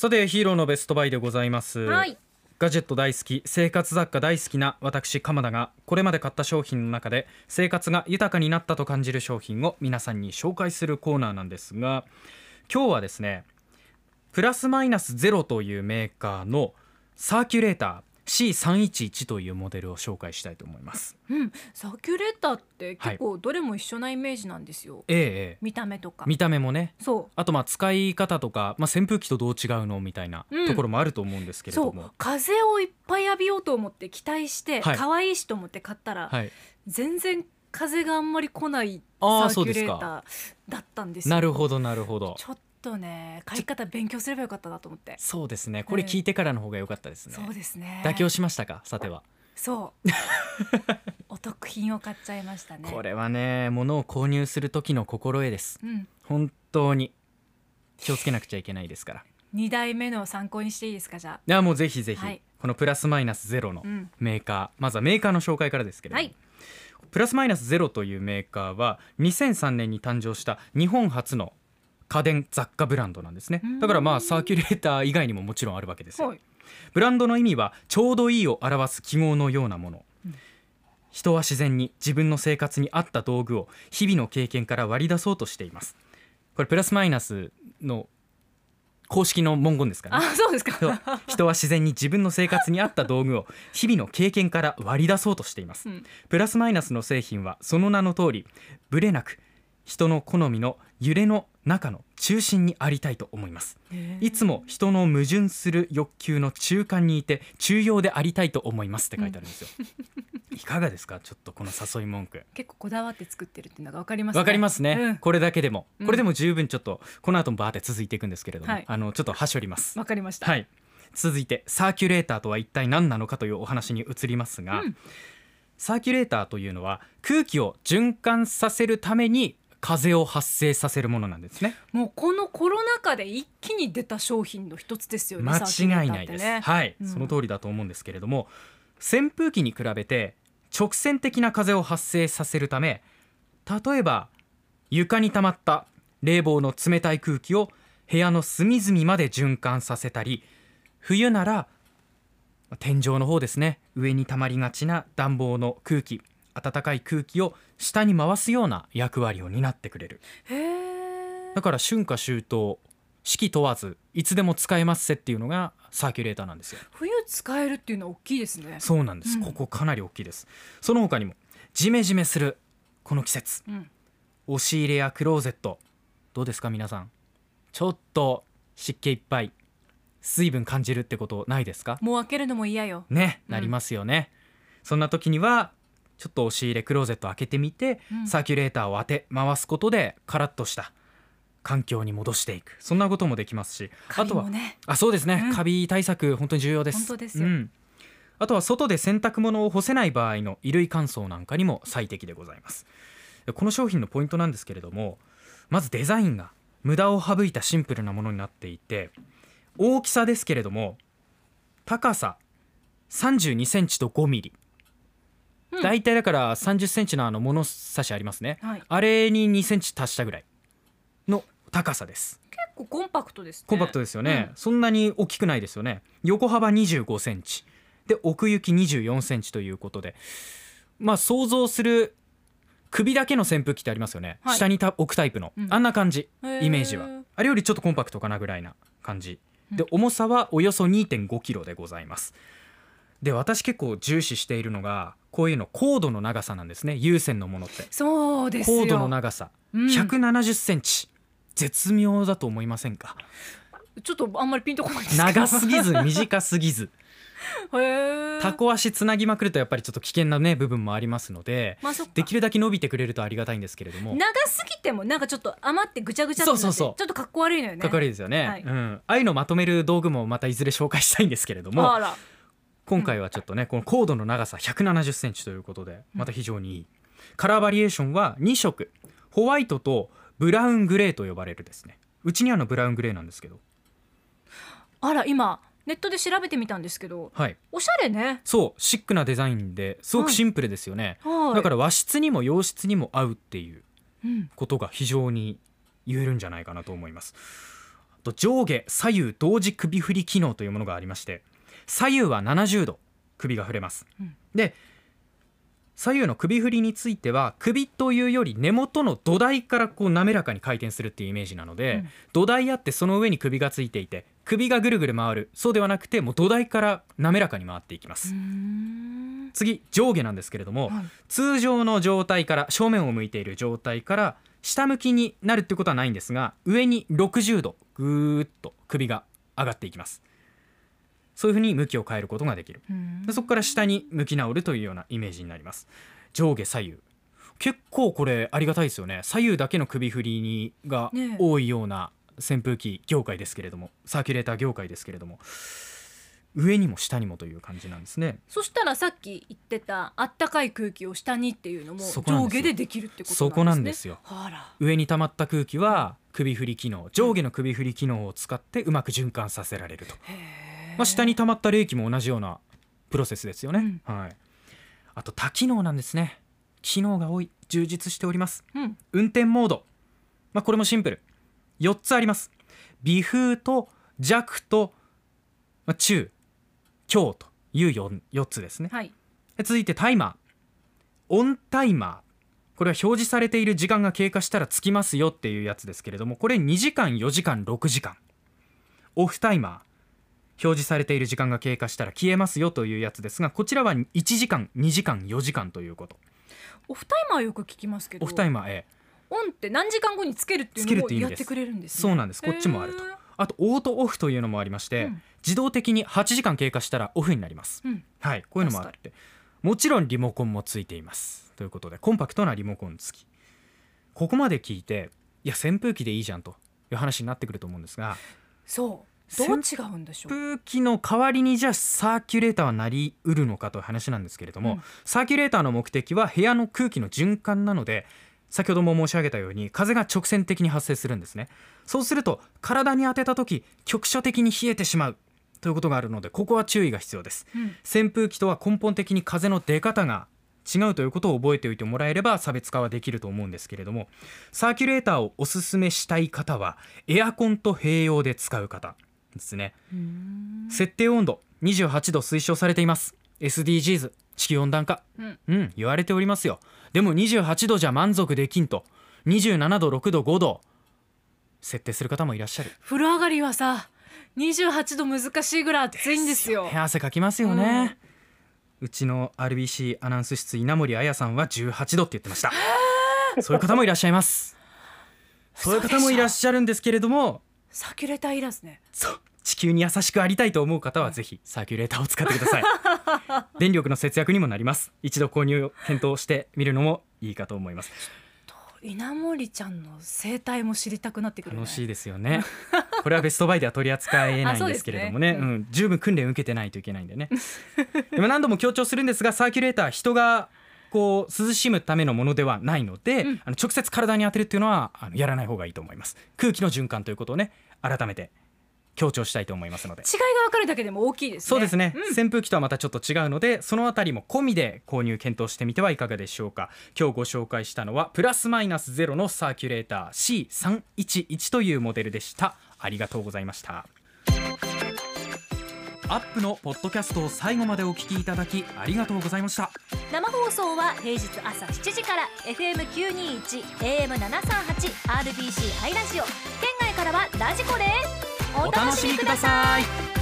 さてヒーローのベストバイでございます、はい。ガジェット大好き生活雑貨大好きな私鎌田がこれまで買った商品の中で生活が豊かになったと感じる商品を皆さんに紹介するコーナーなんですが今日はですねプラスマイナスゼロというメーカーのサーキュレーター C311 というモデルを紹介したいと思います。うん、サーキュレーターって結構どれも一緒なイメージなんですよ、ええええ。見た目とか。見た目もね。そあとまあ使い方とか、まあ、扇風機とどう違うのみたいなうん。ところもあると思うんですけれども、風をいっぱい浴びようと思って期待して、はい。可愛いしと思って買ったら、はい、全然風があんまり来ないサあーーキュレーターだったんですよ。なるほどなるほど。ちょっとね買い方勉強すればよかったなと思って。そうですね。これ聞いてからの方が良かったですね、そうですね。妥協しましたか？さては、そう。お得品を買っちゃいましたね。これはね物を購入する時の心得です。うん。本当に。気をつけなくちゃいけないですから。二代目の参考にしていいですかじゃいやもうぜひぜひ、はい。このプラスマイナスゼロのあうんメーカー。まずはメーカーの紹介からですけれども、はい。プラスマイナスゼロというメーカーは2003年に誕生した日本初の家電雑貨ブランドなんですね。うん。だからまあサーキュレーター以外にももちろんあるわけですよ。はい。ブランドの意味はちょうどいいを表す記号のようなもの、うん。人は自然に自分の生活に合った道具を日々の経験から割り出そうとしています。これプラスマイナスの公式の文言ですからね。あそうですか。人は自然に自分の生活に合った道具を日々の経験から割り出そうとしています。うん。プラスマイナスの製品はその名の通りブレなく人の好みの揺れの中の中心にありたいと思いますいつも人の矛盾する欲求の中間にいて中庸でありたいと思いますって書いてあるんですよ、いかがですかちょっとこの誘い文句結構こだわって作ってるっていうのがわかりますねわかりますね、うんこれだけでもこれでも十分ちょっとこの後もバーって続いていくんですけれども、はいあのちょっとはしょりますわかりましたはい続いてサーキュレーターとは一体何なのかというお話に移りますが、うんサーキュレーターというのは空気を循環させるために風を発生させるものなんですね。もうこのコロナ禍で一気に出た商品の一つですよね間違いないです、ね。はい、うん。その通りだと思うんですけれども扇風機に比べて直線的な風を発生させるため例えば床に溜まった冷房の冷たい空気を部屋の隅々まで循環させたり冬なら天井の方ですね。上に溜まりがちな暖房の空気暖かい空気を下に回すような役割を担ってくれる。だから春夏秋冬四季問わずいつでも使えますせっていうのがサーキュレーターなんですよ。冬使えるっていうのは大きいですね。そうなんです、うん。ここかなり大きいです。その他にもジメジメするこの季節。うん。押し入れやクローゼットどうですか皆さん。ちょっと湿気いっぱい水分感じるってことないですか？もう開けるのも嫌よ。ねうん。なりますよね、そんな時にはちょっと押し入れクローゼット開けてみて、うん。サーキュレーターを当て回すことでカラッとした環境に戻していく。そんなこともできますしあカビとはあそうですね、うん。カビ対策本当に重要です。本当ですよ。ん。あとは外で洗濯物を干せない場合の衣類乾燥なんかにも最適でございます。この商品のポイントなんですけれどもまずデザインが無駄を省いたシンプルなものになっていて大きさですけれども高さ32センチと5ミリ、うん。だいたいだから30センチのあの物差しありますね。はい。あれに2センチ足したぐらいの高さです。結構コンパクトですね。コンパクトですよね、そんなに大きくないですよね。横幅25センチ。で奥行き24センチということで。まあ想像する首だけの扇風機ってありますよね、はい。下にた置くタイプの、うん。あんな感じ。イメージは。あれよりちょっとコンパクトかなぐらいな感じ。でうん。重さはおよそ2 5キロでございます。で私結構重視しているのがこういうのコードの長さなんですね。有線のものって。そうですよ。コードの長さ。うん。170センチ、絶妙だと思いませんか？ちょっとあんまりピンとこない長すぎず 短すぎず。へえタコ足つなぎまくるとやっぱりちょっと危険なね部分もありますのでまあできるだけ伸びてくれるとありがたいんですけれども。長すぎてもなんかちょっと余ってぐちゃぐちゃってそうそうそう。ちょっとかっこ悪いのよね。かっこ悪いですよね、はい。うん、ああいうのまとめる道具もまたいずれ紹介したいんですけれども。あら今回はちょっとねこのコードの長さ1 7 0センチということでまた非常にいい、カラーバリエーションは2色。ホワイトとブラウングレーと呼ばれるですね。うちにあるのブラウングレーなんですけど。あら今ネットで調べてみたんですけどはい。おしゃれね。そうシックなデザインですごくシンプルですよね、はい。だから和室にも洋室にも合うっていううん。ことが非常に言えるんじゃないかなと思います。あと上下左右同時首振り機能というものがありまして左右は70度首が振れます、うん。で左右の首振りについては首というより根元の土台からこう滑らかに回転するっていうイメージなので、うん。土台あってその上に首がついていて首がぐるぐる回るそうではなくてもう土台から滑らかに回っていきます、次上下なんですけれども、はい。通常の状態から正面を向いている状態から下向きになるってことはないんですが上に60度ぐーっと首が上がっていきますそういうふうに向きを変えることができる。でそこから下に向き直るというようなイメージになります。上下左右。結構これありがたいですよね。左右だけの首振りにが多いような扇風機業界ですけれどもサーキュレーター業界ですけれども上にも下にもという感じなんですね。そしたらさっき言ってたあったかい空気を下にっていうのも上下でできるってことなんですね。そこなんですよ。上に溜まった空気は首振り機能上下の首振り機能を使ってうまく循環させられると、まあ、下に溜まった冷気も同じようなプロセスですよね、はい、あと多機能なんですね。機能が多い。充実しております。うん。運転モード、まあ、これもシンプル。4つあります。微風と弱と、まあ、中。強という 4, 4つですね。はい。で続いてタイマー。オンタイマー。これは表示されている時間が経過したらつきますよっていうやつですけれどもこれ2時間4時間6時間。オフタイマー。表示されている時間が経過したら消えますよというやつですがこちらは1時間2時間4時間ということ。オフタイマーよく聞きますけどオフタイマー A オンって何時間後につけるっていうのをやってくれるんですね。そうなんです。こっちもあると。あとオートオフというのもありまして、うん。自動的に8時間経過したらオフになります。うん。はい。こういうのもあってもちろんリモコンもついていますということでコンパクトなリモコン付き。ここまで聞いていや扇風機でいいじゃんという話になってくると思うんですがそうどう違うんでしょう？扇風機の代わりにじゃあサーキュレーターはなりうるのかという話なんですけれども、うん。サーキュレーターの目的は部屋の空気の循環なので先ほども申し上げたように風が直線的に発生するんですね。そうすると体に当てた時局所的に冷えてしまうということがあるのでここは注意が必要です。うん。扇風機とは根本的に風の出方が違うということを覚えておいてもらえれば差別化はできると思うんですけれどもサーキュレーターをおすすめしたい方はエアコンと併用で使う方ですね。設定温度28度推奨されています。SDGs 地球温暖化。うん。うん言われておりますよ。でも28度じゃ満足できんと。27度6度5度。設定する方もいらっしゃる。風呂上がりはさ28度難しいぐらい暑いんですよ。ね。汗かきますよね、うちの RBC アナウンス室稲森彩さんは18度って言ってました。そういう方もいらっしゃいます。そういう方もいらっしゃるんですけれどもサーキュレーターいらずね。そう。地球に優しくありたいと思う方はぜひサーキュレーターを使ってください。電力の節約にもなります。一度購入を検討してみるのもいいかと思います。稲森ちゃんの生態も知りたくなってくるね。楽しいですよね。これはベストバイでは取り扱えないんですけれどもね。ね。うん、十分訓練を受けてないといけないんでね。でも何度も強調するんですがサーキュレーター人がこう涼しむためのものではないので、うん。あの直接体に当てるっていうのはあのやらない方がいいと思います。空気の循環ということをね改めて強調したいと思いますので。違いが分かるだけでも大きいですね。そうですね、ん。扇風機とはまたちょっと違うのでそのあたりも込みで購入検討してみてはいかがでしょうか。今日ご紹介したのはプラスマイナスゼロのサーキュレーター C311 というモデルでした。ありがとうございましたアップのポッドキャストを最後までお聞きいただきありがとうございました。生放送は平日朝7時から FM921 AM738 RBC ハイラジオ。県外からはラジコですお楽しみください